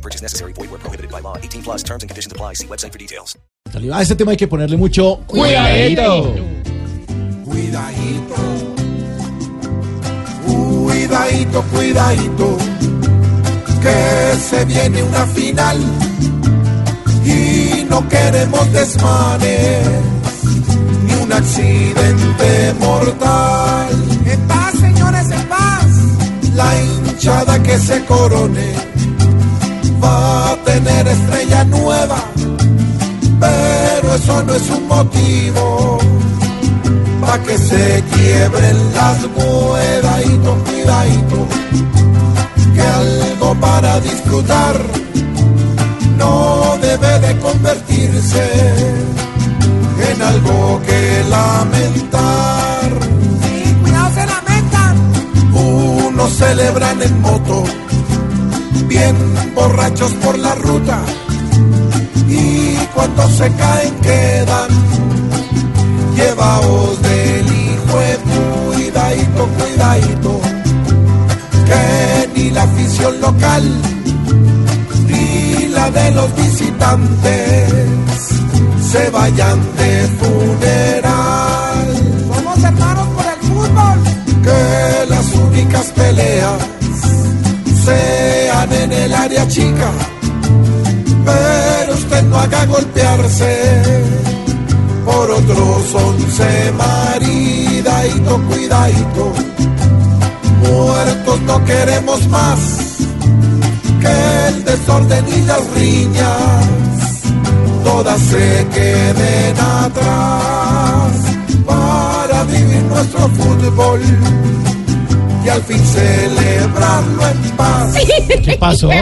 No purchase necessary. Void where prohibited by law. 18 plus terms and conditions apply. See website for details. A este tema hay que ponerle mucho cuidadito. Cuidadito. Cuidadito, cuidadito. Que se viene una final. Y no queremos desmanes. Ni un accidente mortal. En paz, señores, en paz. La hinchada que se corone. Va a tener estrella nueva. Pero eso no es un motivo pa' que se quiebren las cuidadito, cuidadito, que algo para disfrutar no debe de convertirse en algo que lamentar. Sí, cuidado, se lamentan. Unos celebran en moto, bien borrachos por la ruta, y cuando se caen quedan llevaos del hijo cuidadito, cuidadito, que ni la afición local ni la de los visitantes se vayan de funeral. En el área chica, pero usted no haga golpearse por otros once maridadito, cuidadito. Muertos no queremos más que el desorden y las riñas, todas se queden atrás para vivir nuestro fútbol y al fin celebrarlo en paz. ¿Qué pasó?